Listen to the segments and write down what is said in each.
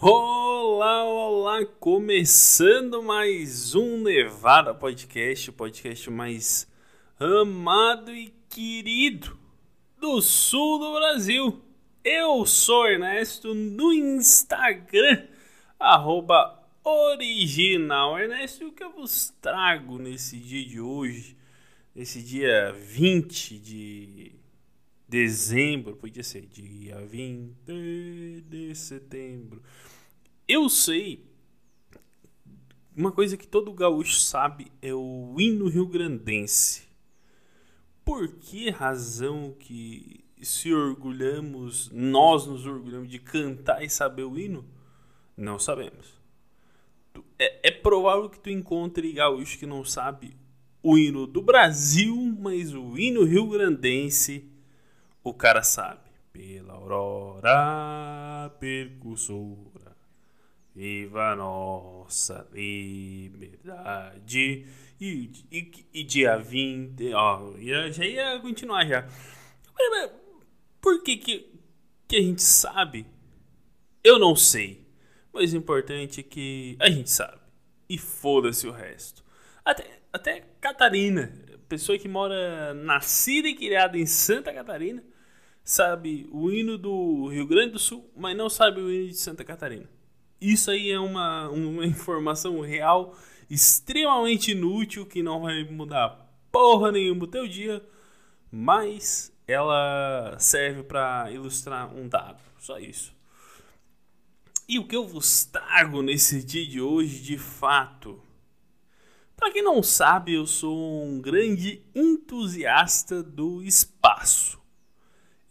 Olá, olá! Começando mais um Nevada Podcast, o podcast mais amado e querido do sul do Brasil. Eu sou Ernesto no Instagram, arroba original Ernesto, e o que eu vos trago nesse dia de hoje, nesse dia 20 de dezembro, podia ser dia 20 de setembro. Eu sei, uma coisa que todo gaúcho sabe é o hino rio-grandense. Por que razão que se orgulhamos, nós nos orgulhamos de cantar e saber o hino? Não sabemos. É, é provável que tu encontre gaúcho que não sabe o hino do Brasil, mas o hino rio-grandense o cara sabe. Pela aurora percussora, viva nossa liberdade. E, e, e dia 20, ó, já ia continuar já. Mas, por que, que que a gente sabe? Eu não sei. Mas o importante é que a gente sabe. E foda-se o resto. Até, até Catarina, pessoa que mora nascida e criada em Santa Catarina, sabe o hino do Rio Grande do Sul, mas não sabe o hino de Santa Catarina. Isso aí é uma, uma informação real, extremamente inútil, que não vai mudar porra nenhuma o teu dia, mas ela serve para ilustrar um dado, só isso. E o que eu vos trago nesse dia de hoje, de fato, para quem não sabe, eu sou um grande entusiasta do espaço.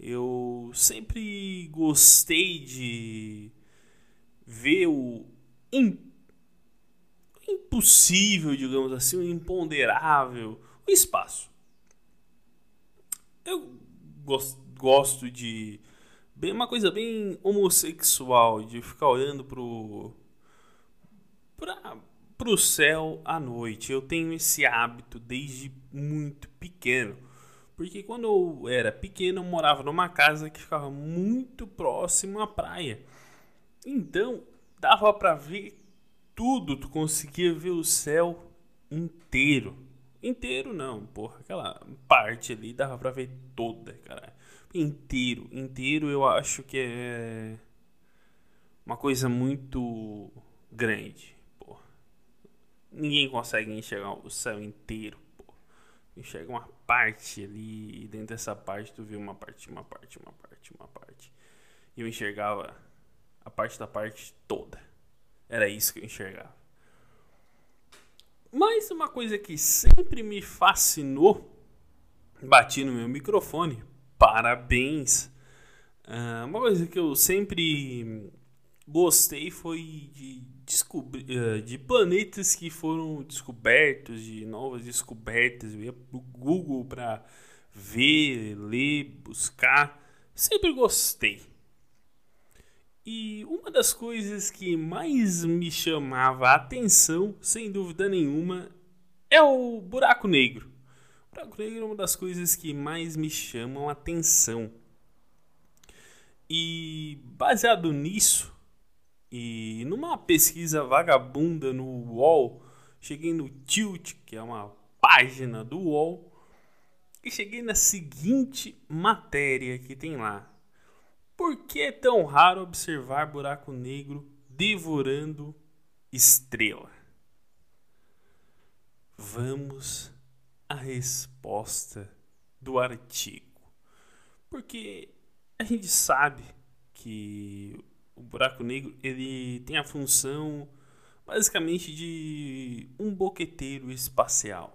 Eu sempre gostei de ver o impossível, digamos assim, o imponderável, o espaço. Eu gosto de bem uma coisa bem homossexual de ficar olhando pro pra para o céu à noite. Eu tenho esse hábito desde muito pequeno. Porque quando eu era pequeno, eu morava numa casa que ficava muito próximo à praia. Então, dava para ver tudo, tu conseguia ver o céu inteiro. Inteiro não, porra, aquela parte ali dava para ver toda, cara. Inteiro, inteiro eu acho que é uma coisa muito grande. Ninguém consegue enxergar o céu inteiro. Enxerga uma parte ali, e dentro dessa parte tu vê uma parte, uma parte, uma parte, uma parte. E eu enxergava a parte da parte toda. Era isso que eu enxergava. Mas uma coisa que sempre me fascinou, bati no meu microfone, parabéns. Uh, uma coisa que eu sempre gostei foi de descobrir eh, de planetas que foram descobertos, de novas descobertas. Eu ia pro Google para ver, ler, buscar. Sempre gostei. E uma das coisas que mais me chamava a atenção, sem dúvida nenhuma, é o buraco negro. O buraco negro é uma das coisas que mais me chamam a atenção. E baseado nisso, e numa pesquisa vagabunda no UOL, cheguei no Tilt, que é uma página do UOL, e cheguei na seguinte matéria que tem lá. Por que é tão raro observar buraco negro devorando estrela? Vamos à resposta do artigo. Porque a gente sabe que o buraco negro ele tem a função basicamente de um boqueteiro espacial.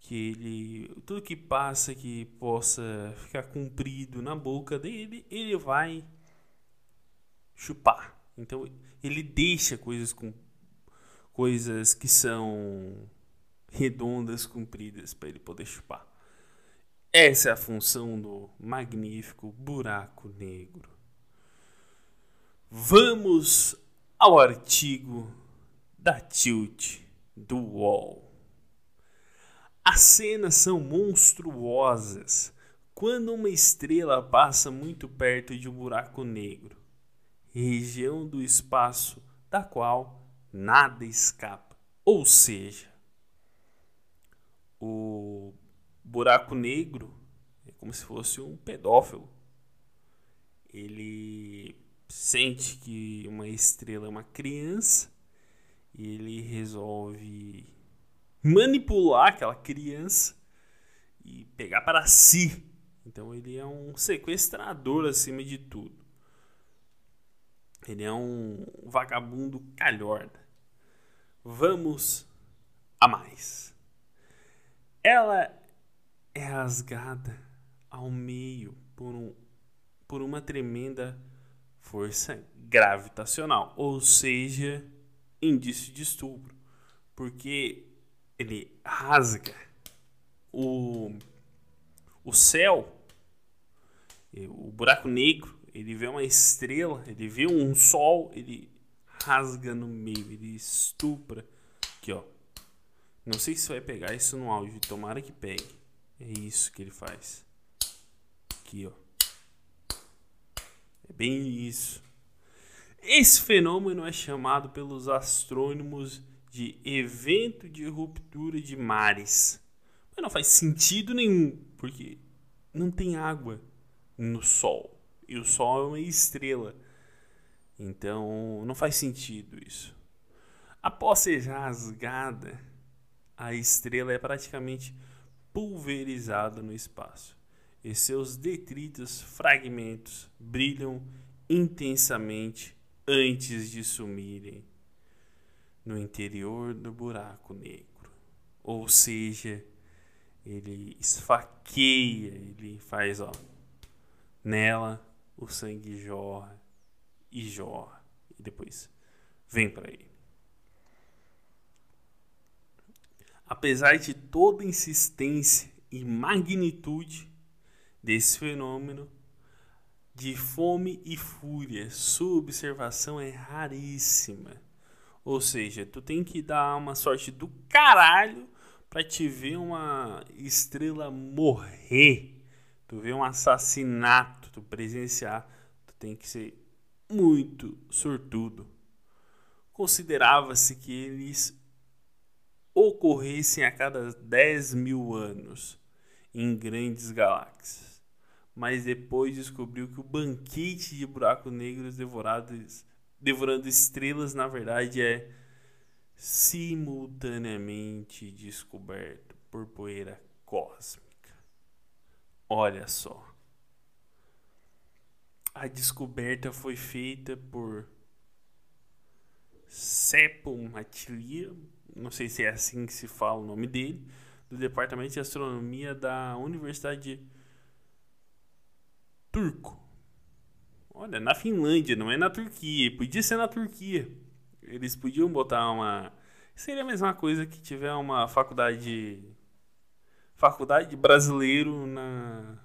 Que ele tudo que passa que possa ficar comprido na boca dele ele vai chupar. Então ele deixa coisas com coisas que são redondas compridas para ele poder chupar. Essa é a função do magnífico buraco negro Vamos ao artigo da Tilt do UOL. As cenas são monstruosas quando uma estrela passa muito perto de um buraco negro. região do espaço da qual nada escapa. Ou seja, o buraco negro é como se fosse um pedófilo. Ele sente que uma estrela é uma criança e ele resolve manipular aquela criança e pegar para si. Então ele é um sequestrador acima de tudo. Ele é um vagabundo calhorda. Vamos a mais. Ela é rasgada ao meio por, um, por uma tremenda força gravitacional, ou seja, indício de estupro, porque ele rasga o, o céu, o buraco negro, ele vê uma estrela, ele vê um sol, ele rasga no meio, ele estupra. Aqui, ó. Não sei se vai pegar isso no áudio, tomara que pegue. É isso que ele faz. Aqui, ó. É bem isso. Esse fenômeno é chamado pelos astrônomos de evento de ruptura de mares. Mas não faz sentido nenhum, porque não tem água no Sol. E o Sol é uma estrela. Então não faz sentido isso. Após ser rasgada, a estrela é praticamente pulverizada no espaço. E seus detritos fragmentos brilham intensamente antes de sumirem no interior do buraco negro. Ou seja, ele esfaqueia, ele faz, ó, nela o sangue jorra e jorra e depois vem para ele. Apesar de toda insistência e magnitude desse fenômeno de fome e fúria, sua observação é raríssima ou seja, tu tem que dar uma sorte do caralho para te ver uma estrela morrer. Tu ver um assassinato, tu presenciar, tu tem que ser muito sortudo. Considerava-se que eles ocorressem a cada 10 mil anos em grandes galáxias. Mas depois descobriu que o banquete de buracos negros devorados devorando estrelas, na verdade, é simultaneamente descoberto por poeira cósmica. Olha só. A descoberta foi feita por Seppo Matilia, não sei se é assim que se fala o nome dele, do Departamento de Astronomia da Universidade Turco Olha, na Finlândia, não é na Turquia. Podia ser na Turquia. Eles podiam botar uma. Seria a mesma coisa que tiver uma faculdade. Faculdade brasileiro na.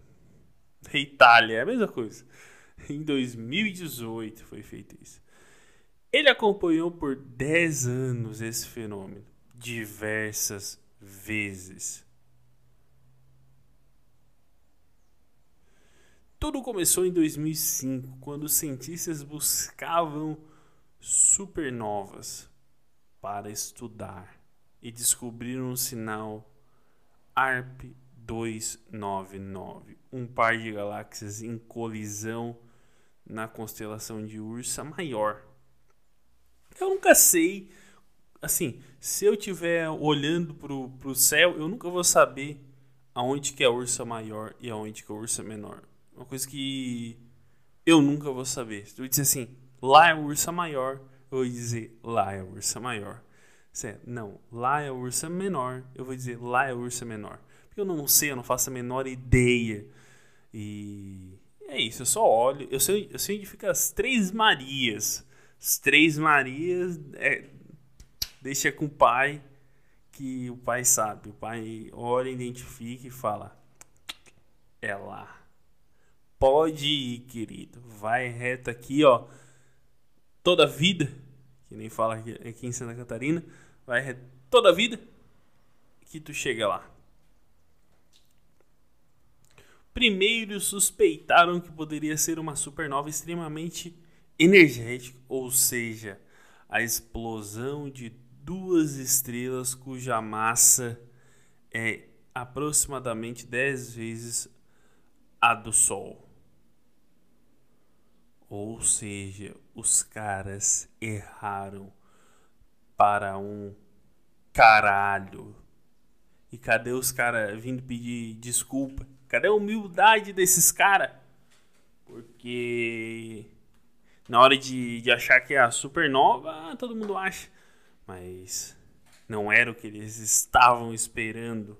Itália. É a mesma coisa. Em 2018 foi feito isso. Ele acompanhou por 10 anos esse fenômeno, diversas vezes. Tudo começou em 2005, quando os cientistas buscavam supernovas para estudar e descobriram um sinal ARP 299, um par de galáxias em colisão na constelação de Ursa Maior. Eu nunca sei, assim, se eu estiver olhando para o céu, eu nunca vou saber aonde que é a Ursa Maior e aonde que é a Ursa Menor. Uma coisa que eu nunca vou saber. Se tu disser assim, lá é a ursa maior, eu vou dizer lá é a ursa maior. Certo? Não, lá é a ursa menor, eu vou dizer lá é a ursa menor. Porque eu não sei, eu não faço a menor ideia. E é isso, eu só olho. Eu sei, eu sei onde fica as Três Marias. As Três Marias é, deixa com o pai, que o pai sabe. O pai olha, identifica e fala: é lá. Pode ir, querido. Vai reto aqui, ó. Toda vida, que nem fala aqui em Santa Catarina, vai reto toda a vida que tu chega lá. Primeiro suspeitaram que poderia ser uma supernova extremamente energético, ou seja, a explosão de duas estrelas cuja massa é aproximadamente 10 vezes a do Sol. Ou seja, os caras erraram para um caralho. E cadê os caras vindo pedir desculpa? Cadê a humildade desses caras? Porque na hora de, de achar que é a supernova, todo mundo acha. Mas não era o que eles estavam esperando.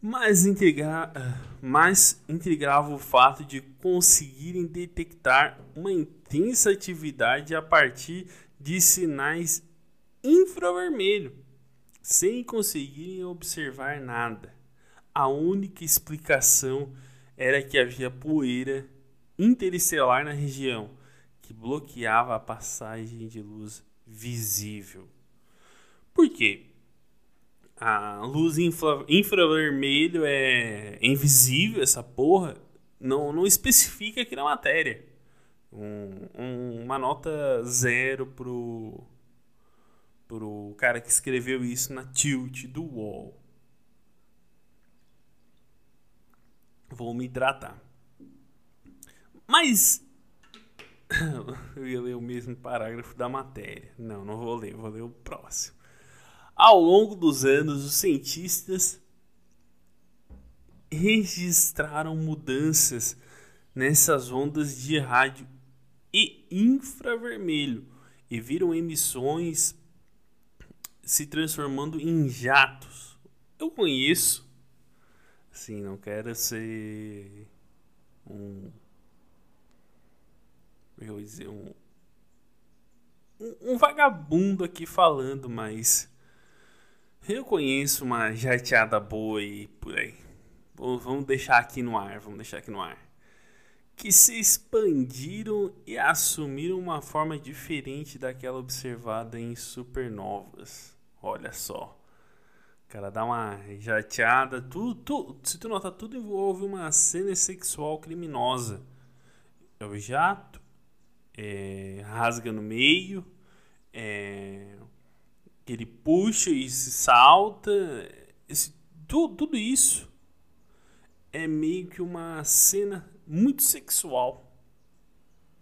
Mas, intriga, mas intrigava o fato de conseguirem detectar uma intensa atividade a partir de sinais infravermelho, sem conseguirem observar nada. A única explicação era que havia poeira interestelar na região que bloqueava a passagem de luz visível. Por quê? A luz infra, infravermelho é invisível, essa porra, não, não especifica aqui na matéria. Um, um, uma nota zero pro, pro cara que escreveu isso na tilt do UOL. Vou me hidratar. Mas eu ia ler o mesmo parágrafo da matéria. Não, não vou ler, vou ler o próximo. Ao longo dos anos, os cientistas registraram mudanças nessas ondas de rádio e infravermelho e viram emissões se transformando em jatos. Eu conheço, assim, não quero ser um eu dizer, um, um, um vagabundo aqui falando, mas eu conheço uma jateada boa e por aí. Vamos deixar aqui no ar, vamos deixar aqui no ar. Que se expandiram e assumiram uma forma diferente daquela observada em supernovas. Olha só. O cara dá uma jateada, tudo, tudo, se tu notar, tudo envolve uma cena sexual criminosa. É o jato, é, rasga no meio, é, ele puxa e se salta. Esse, tudo, tudo isso é meio que uma cena muito sexual.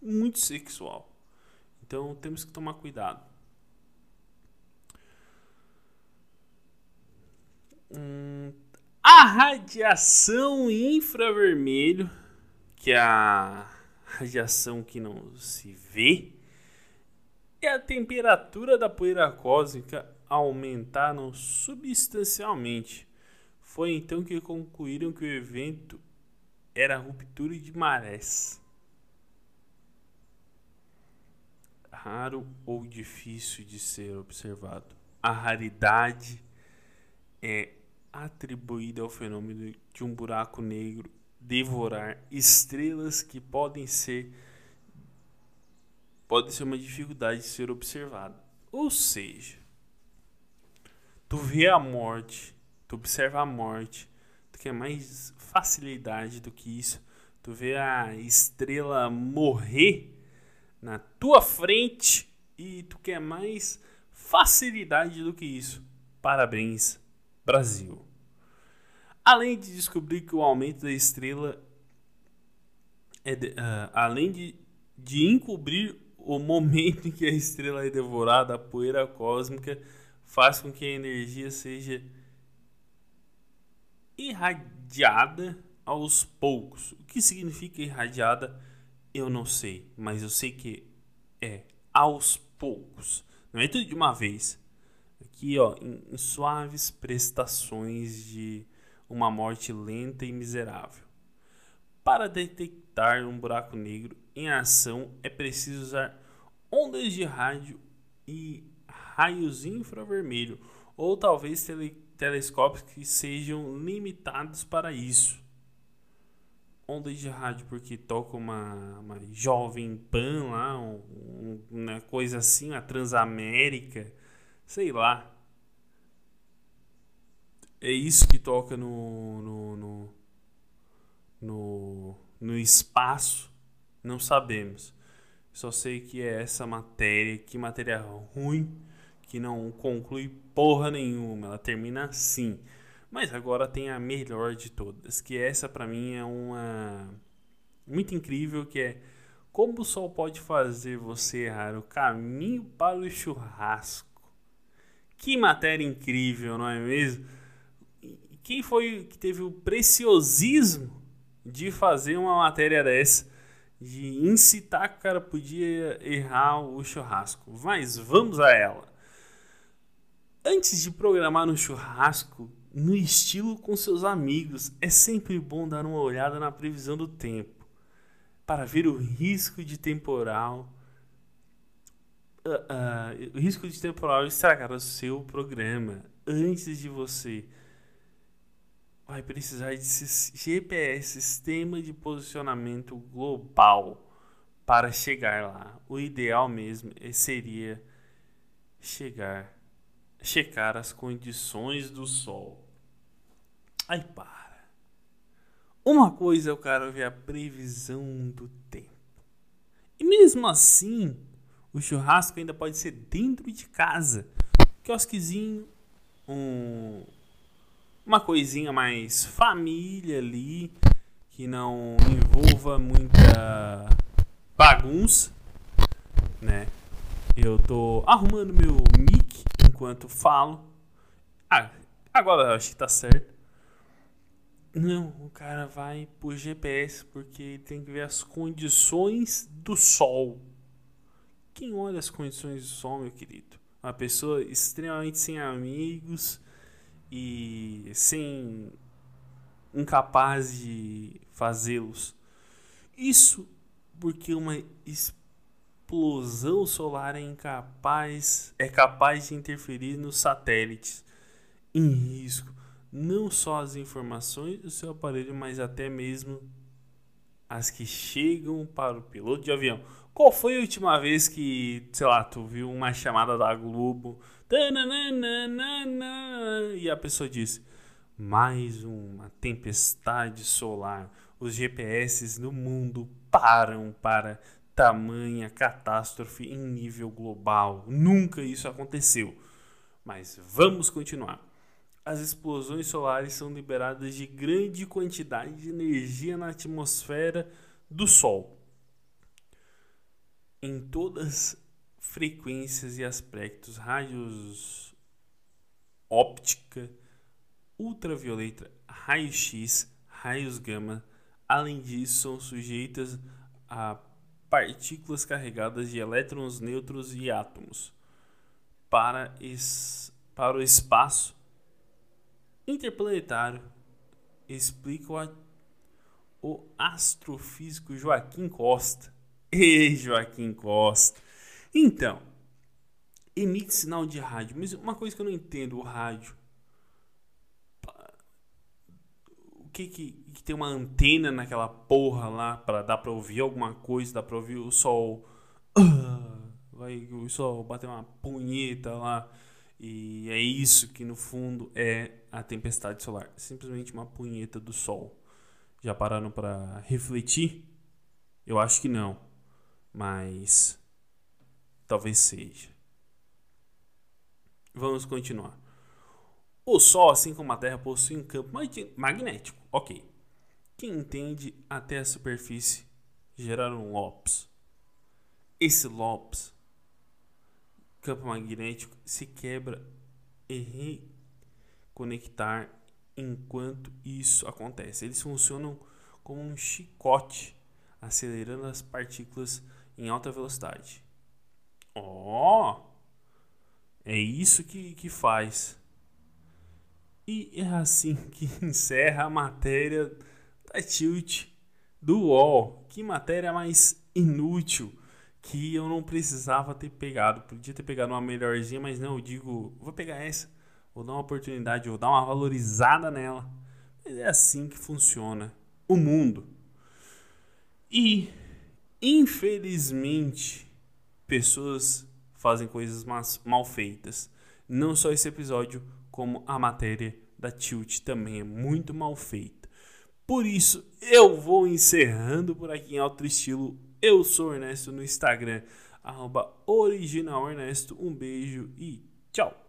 Muito sexual. Então temos que tomar cuidado. Hum, a radiação infravermelho, que é a radiação que não se vê, e a temperatura da poeira cósmica aumentaram substancialmente. Foi então que concluíram que o evento era ruptura de marés. Raro ou difícil de ser observado. A raridade é atribuída ao fenômeno de um buraco negro devorar estrelas que podem ser pode ser uma dificuldade de ser observada. Ou seja, tu vê a morte, tu observa a morte, tu quer mais facilidade do que isso. Tu vê a estrela morrer na tua frente e tu quer mais facilidade do que isso. Parabéns, Brasil. Além de descobrir que o aumento da estrela é de, uh, além de, de encobrir o momento em que a estrela é devorada, a poeira cósmica faz com que a energia seja irradiada aos poucos. O que significa irradiada? Eu não sei, mas eu sei que é aos poucos. Não é tudo de uma vez. Aqui, ó, em, em suaves prestações de uma morte lenta e miserável. Para detectar um buraco negro em ação é preciso usar ondas de rádio e raios infravermelho, ou talvez tele telescópios que sejam limitados para isso. Ondas de rádio porque toca uma, uma jovem pan lá, um, um, uma coisa assim, a Transamérica, sei lá. É isso que toca no, no, no, no, no espaço? Não sabemos. Só sei que é essa matéria, que matéria ruim, que não conclui porra nenhuma. Ela termina assim. Mas agora tem a melhor de todas, que essa para mim é uma muito incrível, que é como o sol pode fazer você errar o caminho para o churrasco. Que matéria incrível, não é mesmo? Quem foi que teve o preciosismo de fazer uma matéria dessa? De incitar que o cara podia errar o churrasco. Mas vamos a ela. Antes de programar no churrasco, no estilo com seus amigos, é sempre bom dar uma olhada na previsão do tempo para ver o risco de temporal. Uh, uh, o risco de temporal estragar o seu programa antes de você vai precisar de GPS, sistema de posicionamento global, para chegar lá. O ideal mesmo seria chegar, checar as condições do Sol. Aí para. Uma coisa eu quero ver a previsão do tempo. E mesmo assim, o churrasco ainda pode ser dentro de casa. Quiosquezinho, um, uma coisinha mais família ali, que não envolva muita bagunça, né? Eu tô arrumando meu mic enquanto falo. Ah, agora eu acho que tá certo. Não, o cara vai por GPS porque tem que ver as condições do sol. Quem olha as condições do sol, meu querido? Uma pessoa extremamente sem amigos, e sem incapaz de fazê-los. Isso porque uma explosão solar é incapaz é capaz de interferir nos satélites em risco não só as informações do seu aparelho, mas até mesmo as que chegam para o piloto de avião. Qual foi a última vez que, sei lá, tu viu uma chamada da Globo e a pessoa disse: mais uma tempestade solar. Os GPS no mundo param para tamanha catástrofe em nível global. Nunca isso aconteceu. Mas vamos continuar. As explosões solares são liberadas de grande quantidade de energia na atmosfera do Sol. Em todas frequências e aspectos, raios óptica, ultravioleta, raio-x, raios gama. Além disso, são sujeitas a partículas carregadas de elétrons, nêutrons e átomos. Para, es, para o espaço interplanetário, explica o, o astrofísico Joaquim Costa. Ei, Joaquim Costa! Então, emite sinal de rádio. Mas uma coisa que eu não entendo, o rádio. O que que, que tem uma antena naquela porra lá para dar para ouvir alguma coisa, dá para ouvir o sol vai o sol bater uma punheta lá e é isso que no fundo é a tempestade solar, simplesmente uma punheta do sol. Já pararam para refletir? Eu acho que não. Mas Talvez seja. Vamos continuar. O Sol, assim como a Terra, possui um campo magnético. Ok. Quem entende até a superfície gerar um lopes. Esse lopes, campo magnético, se quebra e reconectar enquanto isso acontece. Eles funcionam como um chicote, acelerando as partículas em alta velocidade. Ó! Oh, é isso que, que faz. E é assim que encerra a matéria da Tilt do UOL. Que matéria mais inútil que eu não precisava ter pegado. Podia ter pegado uma melhorzinha, mas não, eu digo, vou pegar essa, vou dar uma oportunidade, vou dar uma valorizada nela. Mas é assim que funciona o mundo. E, infelizmente, pessoas fazem coisas mal feitas. Não só esse episódio, como a matéria da Tilt também é muito mal feita. Por isso, eu vou encerrando por aqui em alto estilo Eu sou Ernesto no Instagram, arroba original Ernesto. Um beijo e tchau!